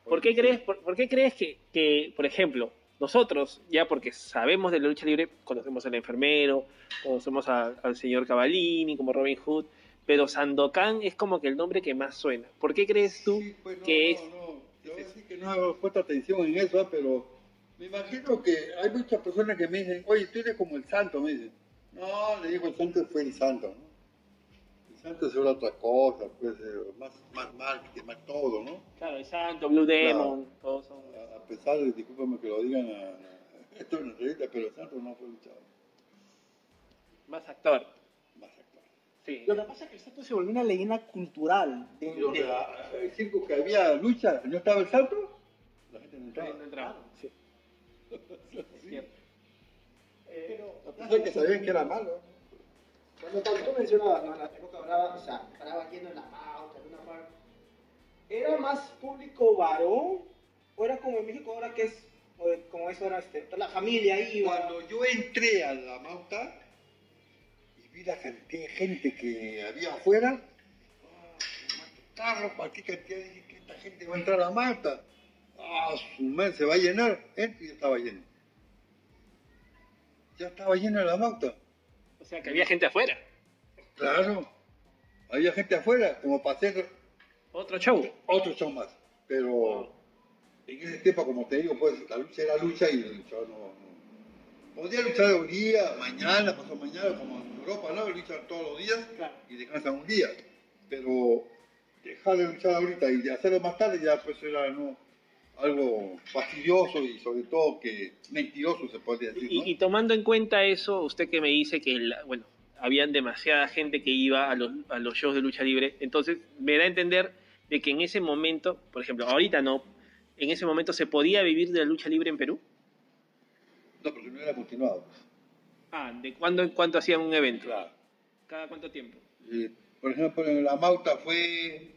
¿Por qué crees, por, por qué crees que, que, por ejemplo, nosotros, ya porque sabemos de la lucha libre, conocemos al enfermero, conocemos a- al señor Cavallini como Robin Hood, pero Sandokan es como que el nombre que más suena. ¿Por qué crees tú Sí, pues, no, que no, es No, yo sí que no he puesto atención en eso, ah, pero me imagino que hay muchas personas que me dicen, oye, tú eres como el santo, me dicen. No, le digo, el santo fue el santo, ¿no? El santo es otra cosa, pues, eh, más, más marketing, más todo, ¿no? Claro, el Santo, Blue Demon, todos son... A, a pesar de, discúlpame que lo digan, a, a- esto es una entrevista, pero el santo no fue luchador, Más actor. más actor. Sí. Lo que pasa es que el santo se volvió una leyenda cultural. de- de- el circo que había lucha, ¿no estaba el santo? La gente no entraba. No entraba, sí. Cierto. pero, que sabían que era malo. Cuando tú mencionabas, ¿no? En la época brava, o sea, paraba yendo en la pauta, en una parte. ¿Era más público varón? ¿O era como en México ahora que es, como es ahora, este, toda la familia iba? Cuando yo entré a la mauta y vi la cantidad de gente que había afuera, ah, carro, ¿para qué cantidad de que esta gente va a entrar a la mauta? Ah, su madre se va a llenar. Entro y ya estaba lleno. Ya estaba llena la mauta. O sea, que había gente afuera. Claro. Había gente afuera, como para hacer Otro show. Otro show más. Pero en ese tiempo, como te digo, pues la lucha era lucha y el luchador no, no. Podía luchar un día, mañana, pasado mañana, como en Europa, ¿no? Luchan todos los días Claro. y descansan un día. Pero dejar de luchar ahorita y de hacerlo más tarde ya pues era ¿no? Algo fastidioso y sobre todo que mentiroso se podría decir. ¿no? Y, y tomando en cuenta eso, usted que me dice que, la- bueno, habían demasiada gente que iba a los, a los shows de lucha libre, entonces me da a entender de que en ese momento, por ejemplo, ahorita no, en ese momento se podía vivir de la lucha libre en Perú. No, porque no era continuado. pues. Ah, ¿de cuándo en cuánto hacían un evento? Claro. ¿Cada cuánto tiempo? Eh, por ejemplo, en la Mauta fue,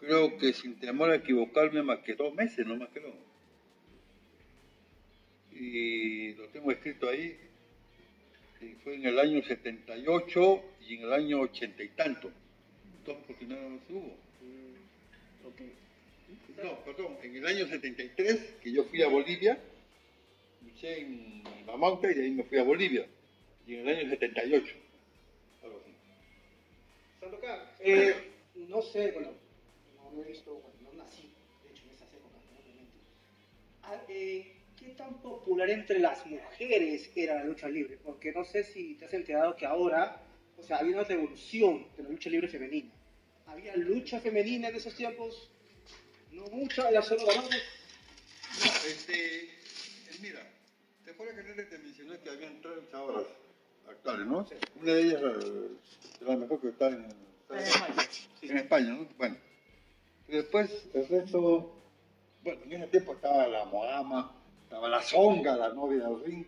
creo que sin temor a equivocarme, más que dos meses, no más creo. Y lo tengo escrito ahí. y fue en el año 78 y en el año 80 y tanto. Dos oportunidades más hubo. No, perdón, en el año 73, que yo fui a Bolivia, luché en la y de ahí me fui a Bolivia. Y en el año 78. Algo así. Sandokan, eh, no sé, bueno, no, no he visto, bueno, no nací, de hecho, en esas épocas, ¿no? obviamente. Ah, eh, ¿Qué tan popular entre las mujeres era la lucha libre? Porque no sé si te has enterado que ahora, o sea, había una revolución de la lucha libre femenina. ¿Había lucha femenina en esos tiempos? No mucha, era solo varones. Este, eh, mira, te acuerdas que antes te mencioné que habían tres luchadoras actuales, ¿no? Una de ellas es la mejor que está en, en España, ¿no? Bueno, y después el resto, bueno, en ese tiempo estaba la Moama, estaba la Zonga, la novia del ring,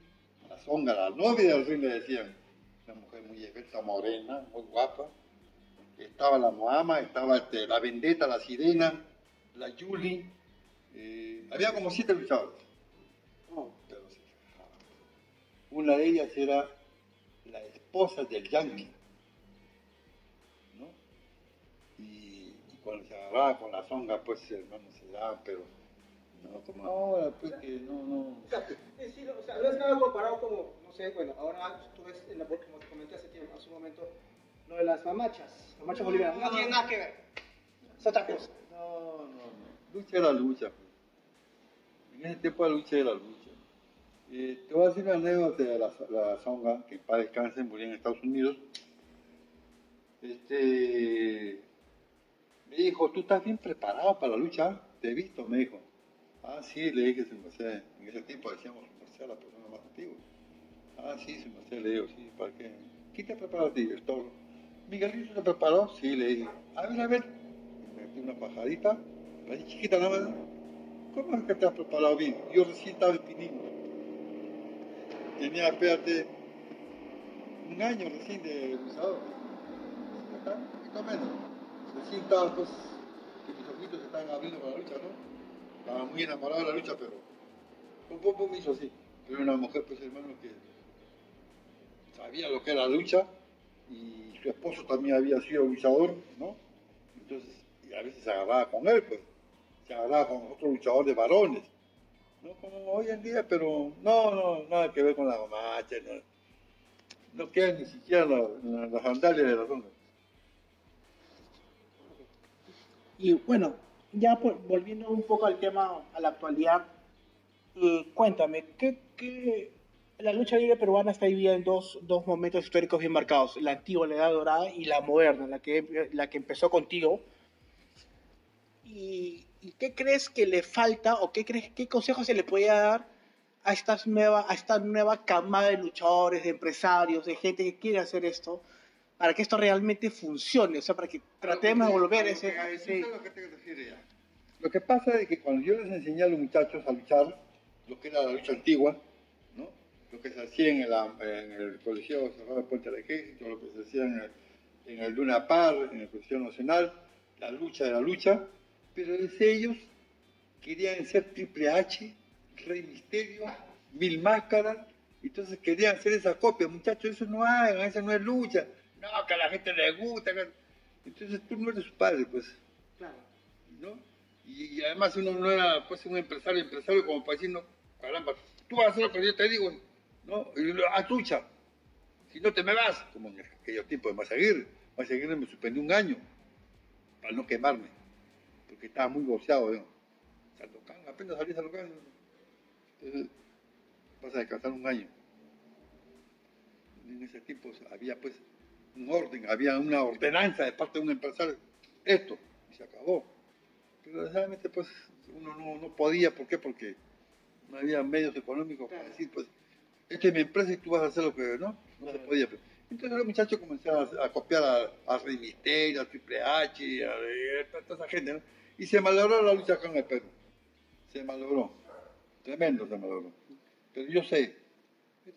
la Zonga, la novia del ring le decían, una mujer muy esbelta, morena, muy guapa. Estaba la Moama, estaba este, la Vendetta, la Sirena, la Yuli, eh, había como siete luchadores. Oh, Pero. Una de ellas era la esposa del Yankee. Cuando se agarraba con la zonga, pues hermano se daba, pero no como ahora, pues que no, no. O sea, es decir, o sea, no es nada comparado como, no sé, bueno, ahora tú ves, en la, como te comenté hace tiempo, hace un momento, lo de las mamachas, mamachas bolivianas, no tiene nada que ver, es otra cosa. No, no, no. Lucha era lucha. pues. En ese tiempo la lucha era lucha. Eh, te voy a decir una anécdota de la, la Zonga, que para descanse murió en Estados Unidos. Este, me dijo, ¿tú estás bien preparado para la lucha? Te he visto, me dijo. Ah, sí, le dije, se me hace- en ese tiempo decíamos, se me hacía la persona más antigua. Ah, sí, se me hacía, le digo, sí, ¿para qué? ¿Quién te ha preparado a ti? El toro. ¿Miguelito te preparó? Sí, le dije. A ver, a ver. Me metí una pajadita, así chiquita nada más. ¿Cómo es que te has preparado bien? Yo recién estaba espinino. Tenía, espérate, un año recién de luchador. Acá, un. Estaba, pues, que mis ojitos se estaban abriendo para la lucha, ¿no? Estaba muy enamorado de la lucha, pero un poco me hizo así. Pero una mujer, pues, hermano, que sabía lo que era la lucha y su esposo también había sido luchador, ¿no? Entonces, y a veces se agarraba con él, pues, se agarraba con otro luchador de varones, ¿no? Como hoy en día, pero no, no, nada que ver con la gomacha, no, no queda ni siquiera la, la, las sandalias de la zona. Y bueno, ya pues, volviendo un poco al tema, a la actualidad, eh, cuéntame, ¿qué, qué- la lucha libre peruana está dividida en dos, dos momentos históricos bien marcados, la antigua, la edad dorada y la moderna, la que, la que empezó contigo. ¿Y, y qué crees que le falta o qué, crees, qué consejos se le puede dar a, estas nueva, a esta nueva camada de luchadores, de empresarios, de gente que quiere hacer esto, para que esto realmente funcione? O sea, para que tratemos de volver a ese... Lo ese- que te refiere ya. Lo que pasa es que cuando yo les enseñé a los muchachos a luchar, lo que era la lucha antigua, ¿no? lo que se hacía en el, en el Colegio Cerrado de Puente del Ejército, lo que se hacía en el, en el Luna Par, en el Colegio Nacional, la lucha de la lucha, pero desde ellos querían ser Triple H, Rey Misterio, Mil Máscaras, entonces querían hacer esa copia, muchachos, eso no hagan, eso no es lucha, no, que a la gente le gusta, que- entonces tú no eres su padre, pues. Claro. ¿no? Y, y además uno no era pues un empresario, empresario como para decir, no, caramba, tú vas a hacer lo que yo te digo, ¿no? Y lo- haz lucha. Si no te me vas, como en aquellos tiempos de Mazaguirre. Mazaguirre me suspendió un año. para no quemarme, porque estaba muy boceado. ¿no? Sandokan, apenas salí a Sandokan, entonces vas a descansar un año. En ese tiempo había pues un orden, había una ordenanza de parte de un empresario, esto, y se acabó. Pero desgraciadamente pues uno no, no podía, ¿por qué? Porque no había medios económicos para decir, pues, esta es mi empresa y tú vas a hacer lo que, ¿no? No se podía. pues. Entonces los muchachos comenzaron a, a copiar a, a a Triple H, a, a toda esa gente, ¿no? Y se malogró la lucha en el Perú. Se malogró. Tremendo se malogró. Pero yo sé,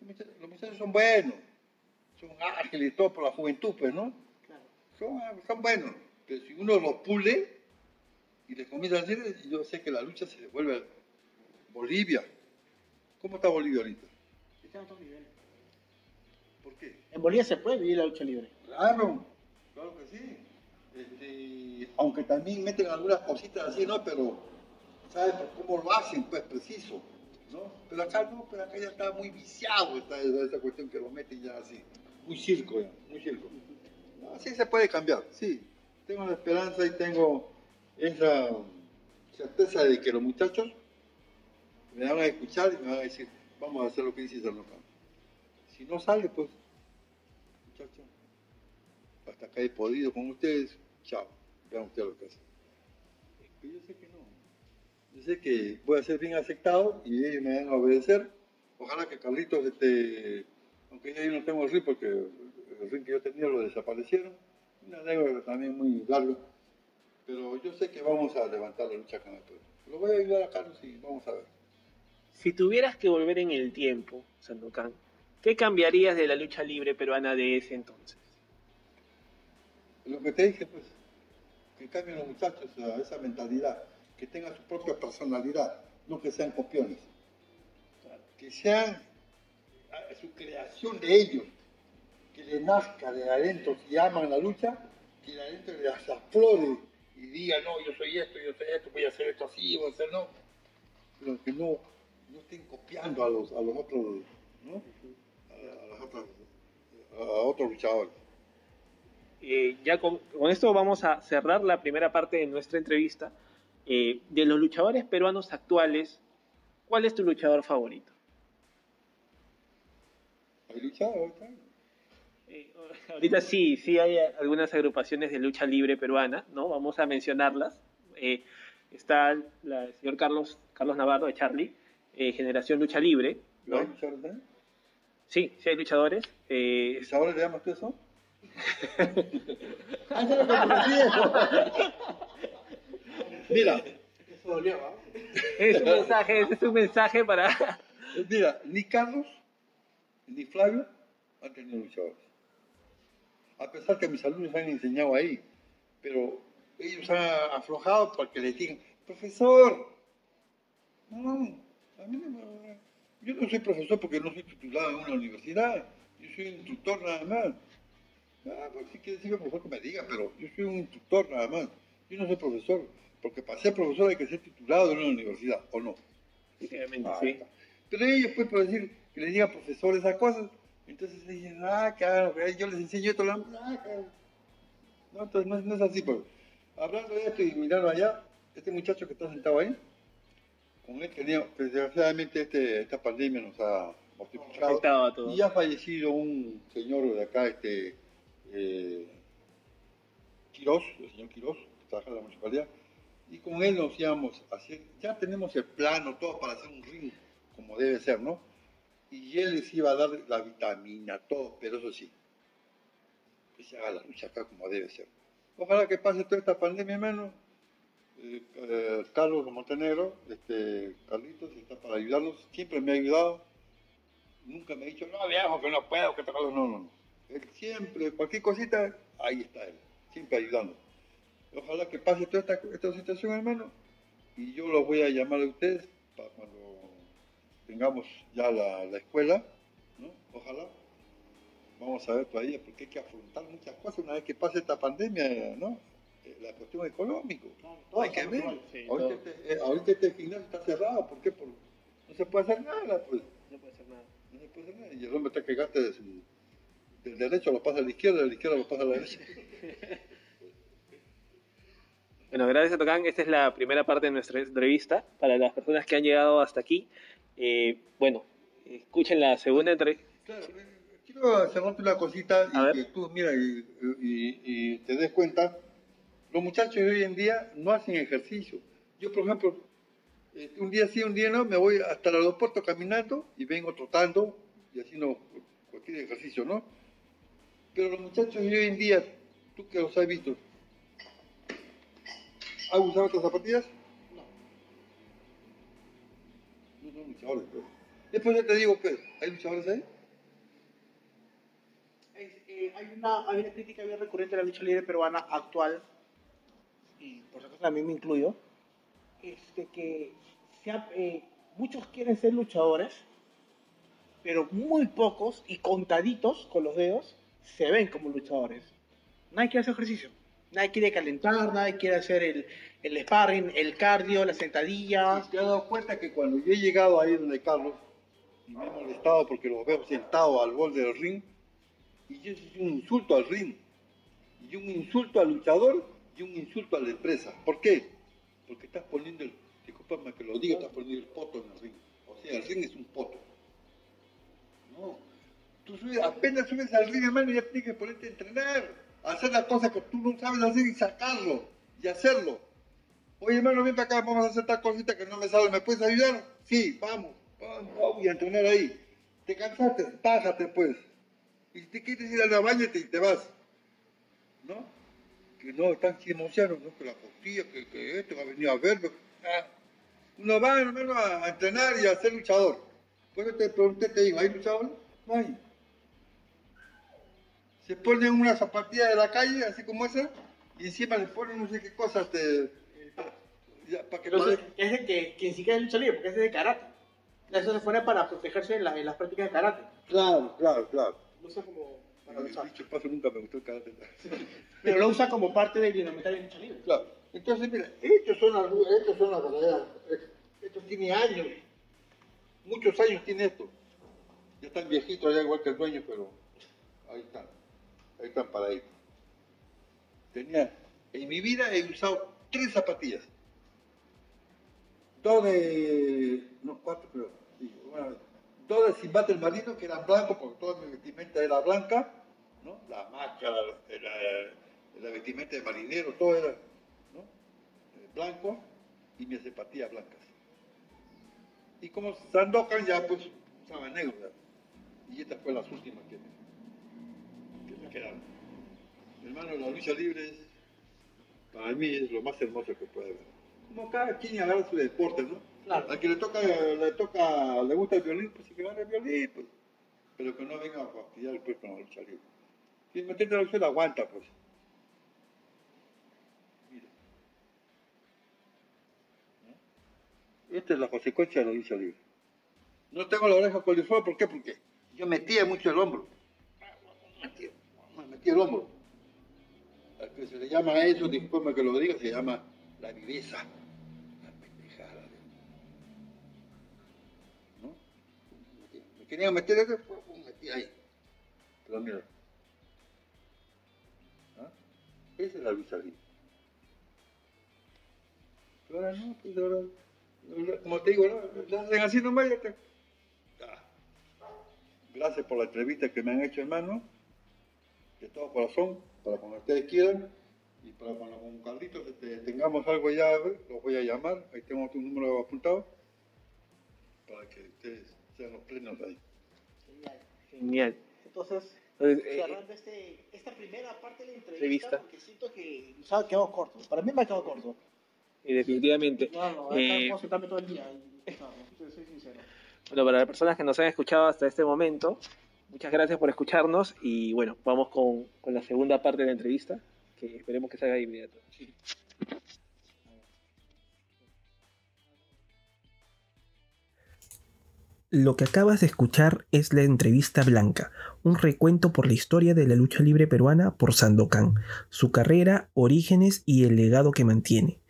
muchachos- los muchachos son buenos, son ágiles y todo por la juventud, pues, ¿no? Son, son buenos. Pero si uno los pule y les comienza a decir, yo sé que la lucha se devuelve a Bolivia. ¿Cómo está Bolivia ahorita? Está a otro nivel. ¿Por qué? En Bolivia se puede vivir la lucha libre. Claro, claro que sí. Este, aunque también meten algunas cositas así, ¿no? Pero, ¿sabes cómo lo hacen? Pues preciso, ¿no? Pero acá no, pero acá ya está muy viciado esta, esa cuestión que lo meten ya así. Muy circo, ya, muy circo. No, sí se puede cambiar, sí. Tengo la esperanza y tengo esa certeza de que los muchachos me van a escuchar y me van a decir, vamos a hacer lo que dice Sarnocan. Si no sale, pues, muchachos, hasta acá he podido con ustedes, chao, vean ustedes lo que hacen. Yo sé que no. Yo sé que voy a ser bien aceptado y ellos me van a obedecer. Ojalá que Carlitos, este, aunque ya yo no tengo ring porque el ring que yo tenía lo desaparecieron, una anécdota también muy larga, pero yo sé que vamos a levantar la lucha el pueblo. Lo voy a ayudar a Carlos y vamos a ver. Si tuvieras que volver en el tiempo, Sandokan, ¿qué cambiarías de la lucha libre peruana de ese entonces? Lo que te dije, pues, que cambien los muchachos a esa mentalidad, que tengan su propia personalidad, no que sean copiones. Que sean su creación de ellos, que les nazca de adentro, si aman la lucha, que de adentro les aflore y diga, no, yo soy esto, yo soy esto, voy a hacer esto así, voy a hacer no. Pero que no, no estén copiando a los, a los otros, ¿no? A, las otras, a otros luchadores. Eh, ya con, con esto vamos a cerrar la primera parte de nuestra entrevista. Eh, de los luchadores peruanos actuales, ¿cuál es tu luchador favorito? ¿Hay lucha ahorita? Eh, ahorita sí, sí hay algunas agrupaciones de lucha libre peruana, ¿no? Vamos a mencionarlas. Eh, está la- el señor Carlos, Carlos Navarro de Charlie, eh, Generación Lucha Libre, ¿No hay ¿no? luchadores también? Sí, sí hay luchadores. Eh, ¿Luchadores le llamas tú eso? Mira, Eso dolió, ¿ah? es un mensaje, es un mensaje para... mira, ni Carlos ni Flavio han tenido luchadores. A pesar que mis alumnos han enseñado ahí, pero ellos han aflojado porque les digan, profesor, no, a mí no me- yo no soy profesor porque no soy titulado en una universidad, yo soy instructor nada más. Ah, pues si quiere decirme profesor que me diga, pero yo soy un instructor nada más. Yo no soy profesor, porque para ser profesor hay que ser titulado en una universidad, ¿o no? Obviamente, Ah, sí. Pero ellos, pues, decir que les diga profesor esas cosas, entonces dicen, ah, claro, que yo les enseño esto, la- ah, claro. No, entonces no, es- no es así, pues. Hablando de esto y mirando allá, este muchacho que está sentado ahí, con él tenía, pues, desgraciadamente este, esta pandemia nos ha mortificado. Afectado a todos. Y ha fallecido un señor de acá, este, eh, Quirós, el señor Quirós, que trabaja en la municipalidad, y con él nos íbamos a hacer, ya tenemos el plano, todo para hacer un ring, como debe ser, ¿no? Y él les iba a dar la vitamina, todo, pero eso sí, que se haga la lucha acá como debe ser. Ojalá que pase toda esta pandemia, hermano. Eh, eh, Carlos Montenegro, este, Carlitos, está para ayudarnos, siempre me ha ayudado. Nunca me ha dicho, no, viejo, que no puedo, que te No, no, no. Él siempre, cualquier cosita, ahí está él, siempre ayudando. Ojalá que pase toda esta, esta situación, hermano, y yo los voy a llamar a ustedes para cuando tengamos ya la, la escuela, ¿no? Ojalá. Vamos a ver todavía, porque hay que afrontar muchas cosas una vez que pase esta pandemia, ¿no? Eh, La cuestión económica. Todo hay que ver. Sí, ahorita, este, eh, ahorita este gimnasio está cerrado, ¿por qué? Por- no se puede hacer nada, pues. No puede ser nada. No se puede hacer nada. Y el hombre está que gasta de su- del derecho lo pasa a la izquierda, de la izquierda lo pasa a la derecha. Bueno, gracias Tocán. Esta es la primera parte de nuestra entrevista. Para las personas que han llegado hasta aquí, eh, bueno, escuchen la segunda entrevista. Claro, eh, quiero hacerte una cosita y que tú, mira, y, te des cuenta. Los muchachos de hoy en día no hacen ejercicio. Yo, por ejemplo, este, un día sí, un día no, me voy hasta el aeropuerto caminando y vengo trotando y haciendo cualquier ejercicio, ¿no? Pero los muchachos de hoy en día, tú que los has visto, ¿Has usado otras zapatillas? Luchadores, pero. Pues. Después ya te digo, pues, ¿hay luchadores ahí? Eh, hay, una, hay una crítica bien recurrente a la lucha libre peruana actual, y por supuesto también me incluyo, este, que eh, muchos quieren ser luchadores, pero muy pocos y contaditos con los dedos se ven como luchadores. Nadie quiere hacer ejercicio. Nadie quiere calentar, nadie quiere hacer el, el sparring, el cardio, las sentadillas. ¿Te has dado cuenta que cuando yo he llegado ahí donde Carlos, y me he molestado porque los veo sentados al borde del ring, y eso es un insulto al ring, y un insulto al luchador, y un insulto a la empresa. ¿Por qué? Porque estás poniendo el, discúlpame que lo diga, estás poniendo el poto en el ring. O sea, el ring es un poto. No. Tú subes, apenas subes al ring, hermano, ya tienes que ponerte a entrenar hacer las cosas que tú no sabes hacer y sacarlo y hacerlo. Oye, hermano, ven para acá, vamos a hacer esta cosita que no me sale, ¿me puedes ayudar? Sí, vamos, vamos, y a entrenar ahí. Te cansaste, bájate pues. Y te quieres ir a la baña, y te vas. ¿No? Que no, están chismoseanos, ¿no? Que la costilla, que, que esto, ha venido a verlo. Ah. Uno va, hermano, a, entrenar y a ser luchador. Por eso te pregunté, te digo, ¿hay luchador? No hay se ponen una zapatilla de la calle, así como esa, y encima le ponen no sé qué cosas de... para que no es que, que ni siquiera es lucha libre, porque es de karate. Eso se pone para protegerse en, las prácticas de karate. Claro, claro, claro. Lo usa como para luchar. Dicho paso, nunca me gustó el karate. Pero lo usa como parte del indumentario de lucha libre. Claro. Entonces, mira, estos son las, estos son las verdaderas. Esto tiene años. Muchos años tiene esto. Ya están viejitos, ya igual que el dueño, pero ahí están ahí están paraditos. Tenía, en mi vida he usado tres zapatillas. Dos de, no, cuatro creo, dos de Simbate el Marino, que eran blancos, porque toda mi vestimenta era blanca, ¿no? La máscara, la, vestimenta de marinero, todo era ¿no? Eh, blanco, y mis zapatillas blancas. Y como Sandokan ya pues usaba negro, y estas fueron las últimas que Hermano, la lucha libre para mí es lo más hermoso que puede haber. Como cada quien agarra su deporte, ¿no? Claro. Al que le toca, le toca, le gusta el violín, pues que agarre el violín, pues. Pero que no venga a fastidiar pues con la lucha libre. Si meterte la lucha la aguanta, pues. Mira. Esta es la consecuencia de la lucha libre. No tengo la oreja coliflor, ¿por qué? Porque yo metía mucho el hombro. Metía el hombro. que se le llama a eso, disculpe que lo diga, se llama la viveza. La pendejada. ¿No? Me querían meter eso, pues me metí ahí. Pero mira. ¿Ah? Esa es la Luisa Pero ahora no, pues ahora, como te digo, ¿no? hacen así nomás ya te... Gracias por la entrevista que me han hecho, hermano de todo corazón, para cuando ustedes quieran y para cuando con Carlitos este, tengamos algo ya, los voy a llamar, ahí tengo tu número apuntado, para que ustedes sean los plenos ahí. Genial. Genial. Entonces, eh, cerrando este, esta primera parte de la entrevista, porque siento que nos ha quedado corto. Para mí me ha quedado corto. Y definitivamente. No, no, eh, todo el día. No, soy sincero. Bueno, para las personas que nos han escuchado hasta este momento, Muchas gracias por escucharnos y bueno, vamos con, la segunda parte de la entrevista, que esperemos que salga de inmediato. Lo que acabas de escuchar es la entrevista blanca, un recuento por la historia de la lucha libre peruana por Sandokan, su carrera, orígenes y el legado que mantiene.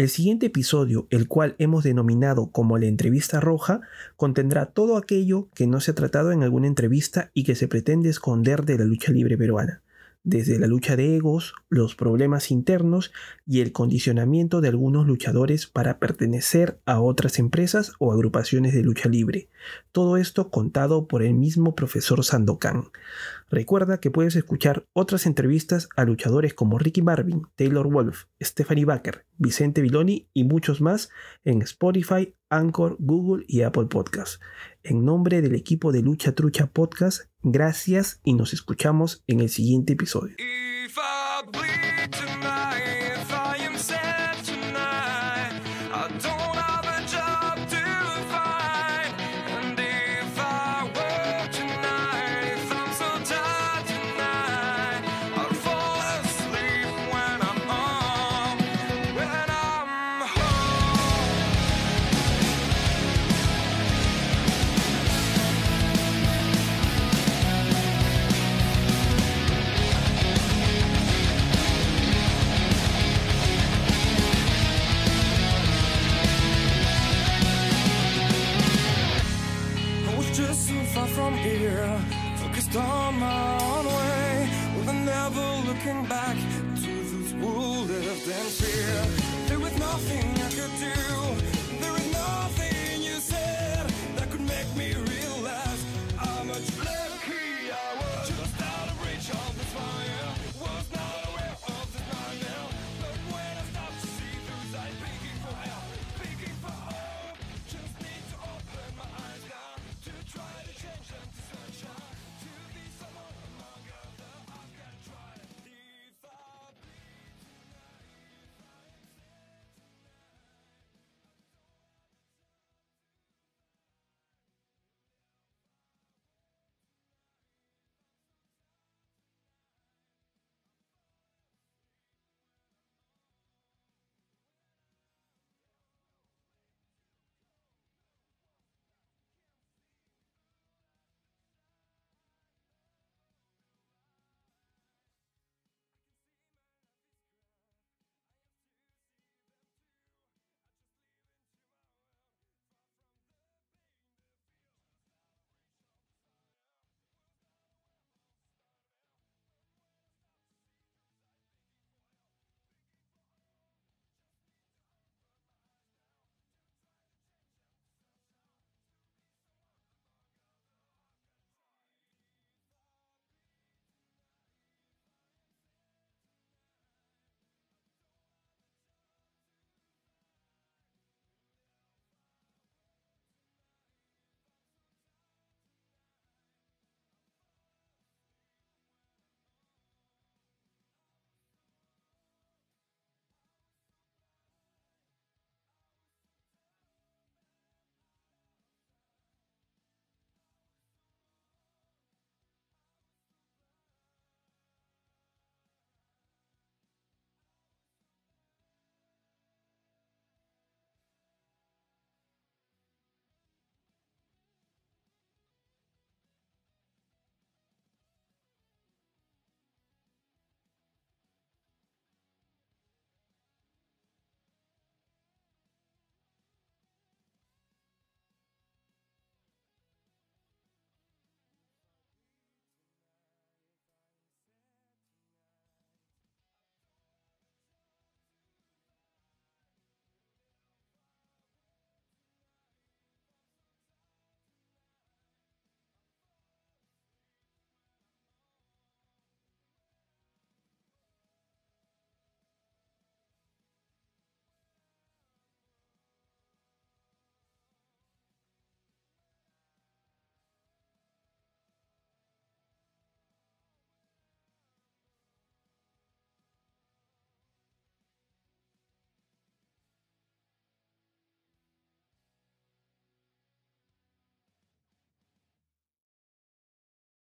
El siguiente episodio, el cual hemos denominado como la entrevista roja, contendrá todo aquello que no se ha tratado en alguna entrevista y que se pretende esconder de la lucha libre peruana. desde la lucha de egos, los problemas internos y el condicionamiento de algunos luchadores para pertenecer a otras empresas o agrupaciones de lucha libre. Todo esto contado por el mismo profesor Sandokan. Recuerda que puedes escuchar otras entrevistas a luchadores como Ricky Marvin, Taylor Wolf, Stephanie Baker, Vicente Viloni y muchos más en Spotify, Anchor, Google y Apple Podcasts. En nombre del equipo de Lucha Trucha Podcast, gracias y nos escuchamos en el siguiente episodio. just on my own way With well, never looking back to those who lived in fear. There was nothing I could do.